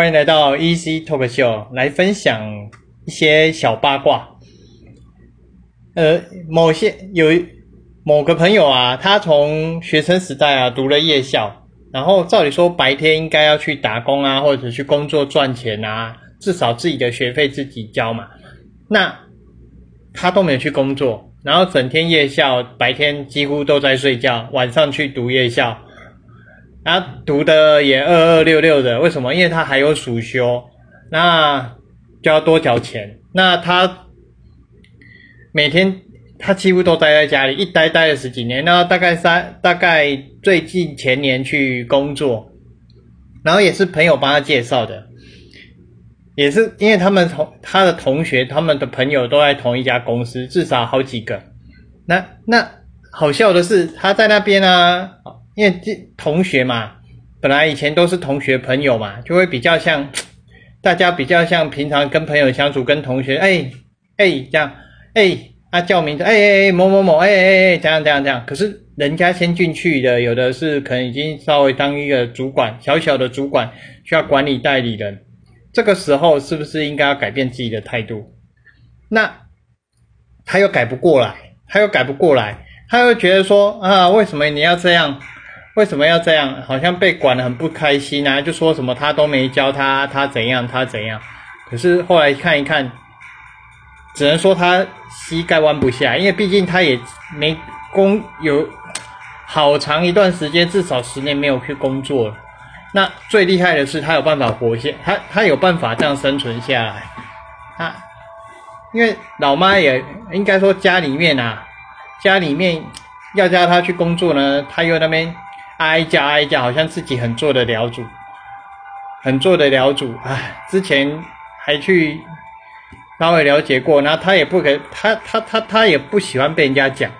欢迎来到 Easy Talk Show，来分享一些小八卦。呃，某些有某个朋友啊，他从学生时代啊读了夜校，然后照理说白天应该要去打工啊，或者去工作赚钱啊，至少自己的学费自己交嘛。那他都没有去工作，然后整天夜校，白天几乎都在睡觉，晚上去读夜校。他读的也二二六六的，为什么？因为他还有暑修，那就要多缴钱。那他每天他几乎都待在家里，一待待了十几年。那大概三大概最近前年去工作，然后也是朋友帮他介绍的，也是因为他们同他的同学、他们的朋友都在同一家公司，至少好几个。那那好笑的是，他在那边呢。因为这同学嘛，本来以前都是同学朋友嘛，就会比较像 大家比较像平常跟朋友相处，跟同学哎哎这样哎啊叫名字哎哎哎某某某哎哎哎这样这样这样。可是人家先进去的，有的是可能已经稍微当一个主管，小小的主管需要管理代理人，这个时候是不是应该要改变自己的态度？那他又改不过来，他又改不过来，他又觉得说啊，为什么你要这样？为什么要这样？好像被管的很不开心啊！就说什么他都没教他，他怎样，他怎样。可是后来看一看，只能说他膝盖弯不下，因为毕竟他也没工有好长一段时间，至少十年没有去工作了。那最厉害的是他有办法活下，他他有办法这样生存下来。他因为老妈也应该说家里面啊，家里面要叫他去工作呢，他又那边。挨家挨家，好像自己很做得了主，很做得了主。唉，之前还去稍微了解过，然后他也不给他他他他也不喜欢被人家讲，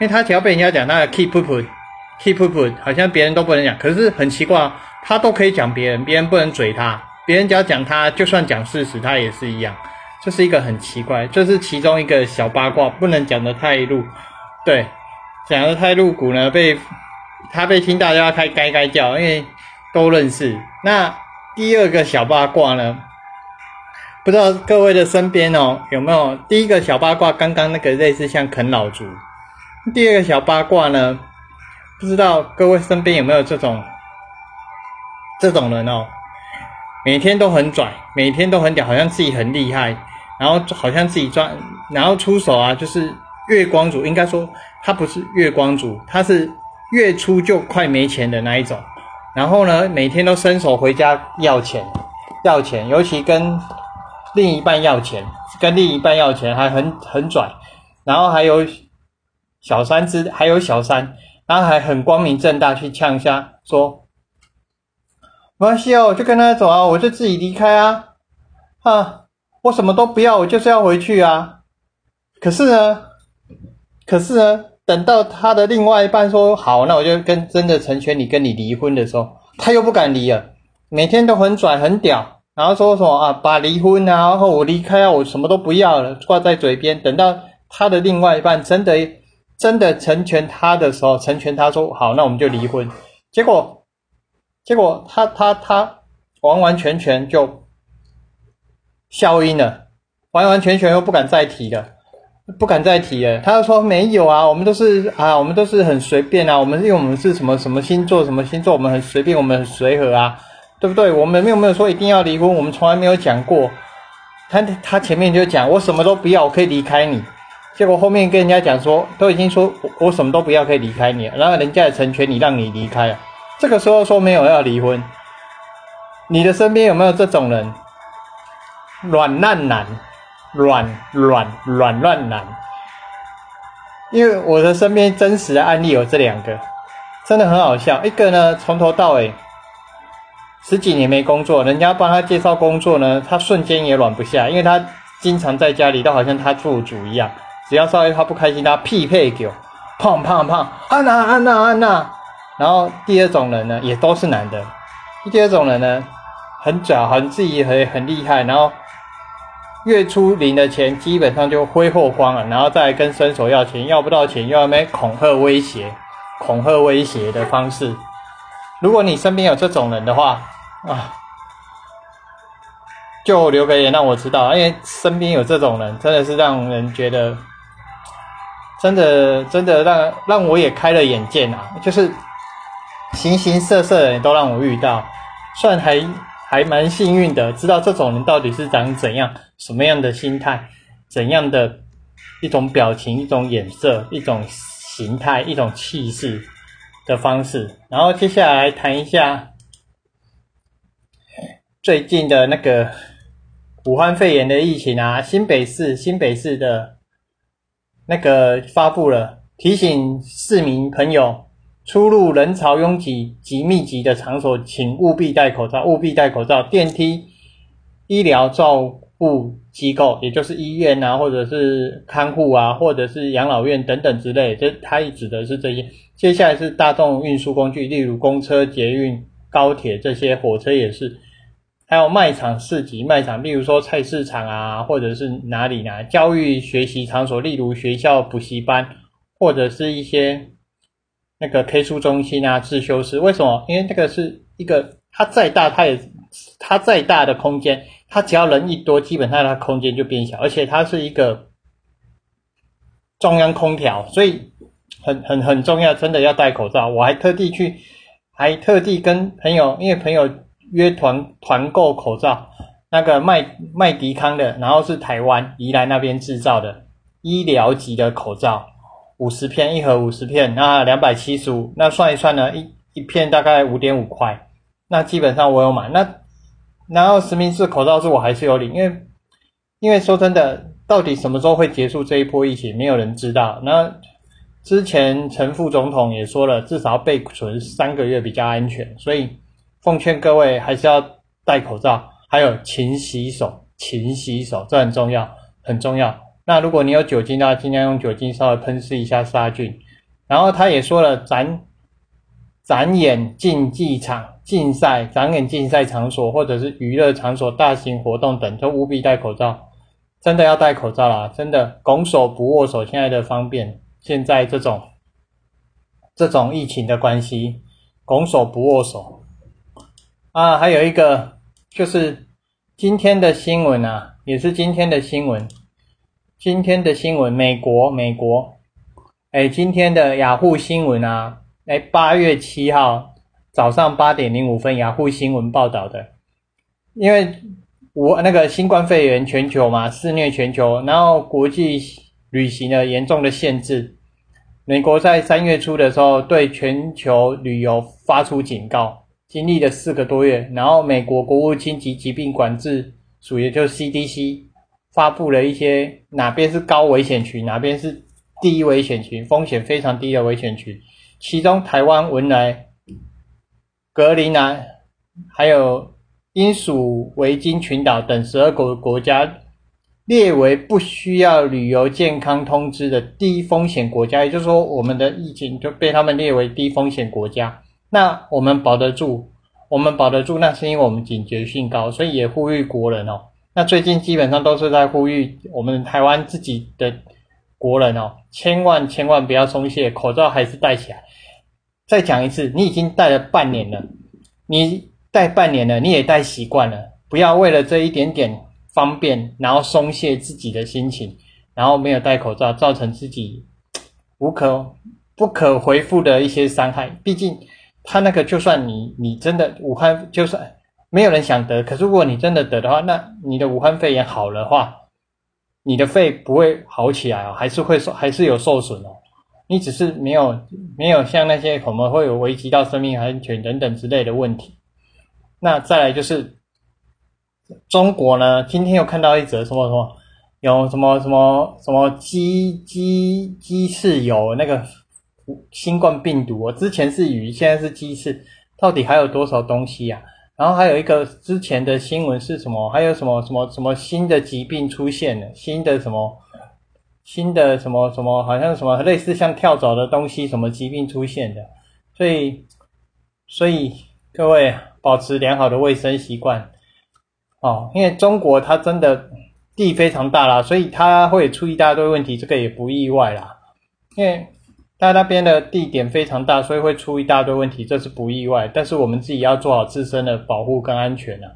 因为他只要被人家讲，他 keep put keep put，好像别人都不能讲。可是很奇怪，他都可以讲别人，别人不能嘴他，别人只要讲他，就算讲事实，他也是一样。这是一个很奇怪，这是其中一个小八卦，不能讲的太露，对，讲的太露骨呢，被。他被听到就要开该该叫，因为都认识。那第二个小八卦呢？不知道各位的身边哦有没有？第一个小八卦，刚刚那个类似像啃老族。第二个小八卦呢？不知道各位身边有没有这种这种人哦？每天都很拽，每天都很屌，好像自己很厉害，然后好像自己赚，然后出手啊，就是月光族。应该说他不是月光族，他是。月初就快没钱的那一种，然后呢，每天都伸手回家要钱，要钱，尤其跟另一半要钱，跟另一半要钱还很很拽，然后还有小三之，还有小三，然后还很光明正大去呛下说，没关系哦，我就跟他走啊，我就自己离开啊，啊，我什么都不要，我就是要回去啊，可是呢，可是呢。等到他的另外一半说好，那我就跟真的成全你，跟你离婚的时候，他又不敢离了，每天都很拽很屌，然后说什么啊，把离婚啊，然后我离开啊，我什么都不要了，挂在嘴边。等到他的另外一半真的真的成全他的时候，成全他说好，那我们就离婚。结果结果他他他完完全全就消音了，完完全全又不敢再提了。不敢再提了。他就说没有啊，我们都是啊，我们都是很随便啊。我们因为我们是什么什么星座，什么星座，我们很随便，我们很随和啊，对不对？我们没有没有说一定要离婚，我们从来没有讲过。他他前面就讲我什么都不要，我可以离开你。结果后面跟人家讲说，都已经说我我什么都不要，可以离开你，然后人家也成全你，让你离开了。这个时候说没有要离婚，你的身边有没有这种人？软烂男。软软软乱男，因为我的身边真实的案例有这两个，真的很好笑。一个呢，从头到尾十几年没工作，人家帮他介绍工作呢，他瞬间也软不下，因为他经常在家里，都好像他做主一样。只要稍微他不开心，他匹配狗，胖胖胖，安娜安娜安娜。然后第二种人呢，也都是男的。第二种人呢，很拽，很自己很很厉害，然后。月初领的钱基本上就挥霍光了，然后再跟伸手要钱，要不到钱又要没恐吓威胁、恐吓威胁的方式。如果你身边有这种人的话，啊，就留个言让我知道，因为身边有这种人，真的是让人觉得，真的真的让让我也开了眼界啊！就是形形色色的人都让我遇到，算还还蛮幸运的，知道这种人到底是长怎样、什么样的心态、怎样的一种表情、一种眼色、一种形态、一种气势的方式。然后接下来谈一下最近的那个。武汉肺炎的疫情啊，新北市新北市的那个发布了提醒市民朋友，出入人潮拥挤及密集的场所，请务必戴口罩，务必戴口罩。电梯、医疗照护机构，也就是医院啊，或者是看护啊，或者是养老院等等之类，这它也指的是这些。接下来是大众运输工具，例如公车、捷运、高铁这些，火车也是。还有卖场、市集、卖场，例如说菜市场啊，或者是哪里呢？教育学习场所，例如学校、补习班，或者是一些那个 K 书中心啊、自修室。为什么？因为这个是一个，它再大，它也它再大的空间，它只要人一多，基本上它空间就变小，而且它是一个中央空调，所以很很很重要，真的要戴口罩。我还特地去，还特地跟朋友，因为朋友。约团团购口罩，那个卖卖迪康的，然后是台湾宜兰那边制造的医疗级的口罩，五十片一盒五十片，那两百七十五，那算一算呢，一一片大概五点五块，那基本上我有买，那然后实名制口罩是我还是有领，因为因为说真的，到底什么时候会结束这一波疫情，没有人知道。那之前陈副总统也说了，至少要备存三个月比较安全，所以。奉劝各位还是要戴口罩，还有勤洗手，勤洗手，这很重要，很重要。那如果你有酒精的话，尽量用酒精稍微喷湿一下杀菌。然后他也说了，咱展演竞技场、竞赛、展演竞赛场所或者是娱乐场所、大型活动等，都务必戴口罩。真的要戴口罩啦，真的拱手不握手，现在的方便，现在这种这种疫情的关系，拱手不握手。啊，还有一个就是今天的新闻啊，也是今天的新闻。今天的新闻，美国，美国，哎，今天的雅虎新闻啊，哎，八月七号早上八点零五分，雅虎新闻报道的，因为我那个新冠肺炎全球嘛，肆虐全球，然后国际旅行的严重的限制，美国在三月初的时候对全球旅游发出警告。经历了四个多月，然后美国国务卿及疾病管制署，也就是 CDC，发布了一些哪边是高危险群，哪边是低危险群，风险非常低的危险群。其中，台湾、文莱、格陵兰，还有英属维京群岛等十二个国家列为不需要旅游健康通知的低风险国家，也就是说，我们的疫情就被他们列为低风险国家。那我们保得住，我们保得住，那是因为我们警觉性高，所以也呼吁国人哦。那最近基本上都是在呼吁我们台湾自己的国人哦，千万千万不要松懈，口罩还是戴起来。再讲一次，你已经戴了半年了，你戴半年了，你也戴习惯了，不要为了这一点点方便，然后松懈自己的心情，然后没有戴口罩，造成自己无可不可回复的一些伤害。毕竟。他那个就算你你真的武汉就算没有人想得，可是如果你真的得的话，那你的武汉肺炎好了话，你的肺不会好起来哦，还是会受还是有受损哦。你只是没有没有像那些可能会有危及到生命安全等等之类的问题。那再来就是中国呢，今天又看到一则什么什么有什么什么什么鸡鸡鸡翅有那个。新冠病毒，我之前是鱼，现在是鸡翅，到底还有多少东西呀？然后还有一个之前的新闻是什么？还有什么什么什么新的疾病出现了？新的什么新的什么什么？好像什么类似像跳蚤的东西，什么疾病出现的？所以所以各位保持良好的卫生习惯哦，因为中国它真的地非常大啦，所以它会出一大堆问题，这个也不意外啦，因为。但那边的地点非常大，所以会出一大堆问题，这是不意外。但是我们自己要做好自身的保护跟安全啊。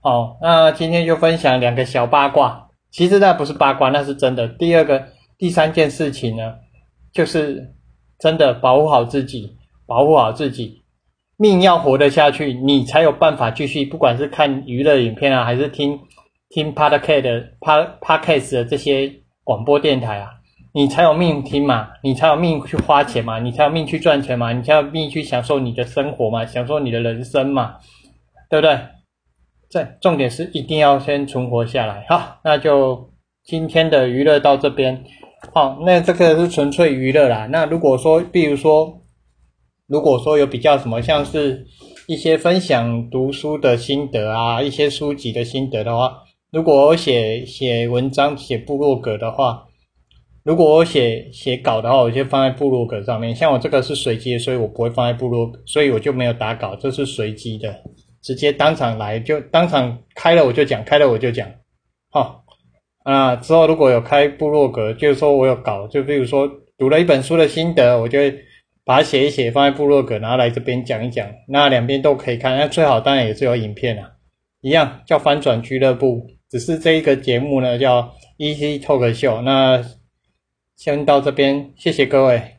好，那今天就分享两个小八卦，其实那不是八卦，那是真的。第二个、第三件事情呢，就是真的保护好自己，保护好自己，命要活得下去，你才有办法继续，不管是看娱乐影片啊，还是听听 podcast 的 podcast 的这些广播电台啊。你才有命听嘛，你才有命去花钱嘛，你才有命去赚钱嘛，你才有命去享受你的生活嘛，享受你的人生嘛，对不对？这重点是一定要先存活下来。好，那就今天的娱乐到这边。好，那这个是纯粹娱乐啦。那如果说，比如说，如果说有比较什么，像是一些分享读书的心得啊，一些书籍的心得的话，如果写写文章、写部落格的话。如果我写写稿的话，我就放在部落格上面。像我这个是随机的，所以我不会放在部落，所以我就没有打稿，这是随机的，直接当场来就当场开了我就讲，开了我就讲。好，啊之后如果有开部落格，就是说我有稿，就比如说读了一本书的心得，我就会把它写一写，放在部落格，然后来这边讲一讲，那两边都可以看。那最好当然也是有影片啊，一样叫翻转俱乐部，只是这一个节目呢叫 EC Talk Show，那。先到这边，谢谢各位。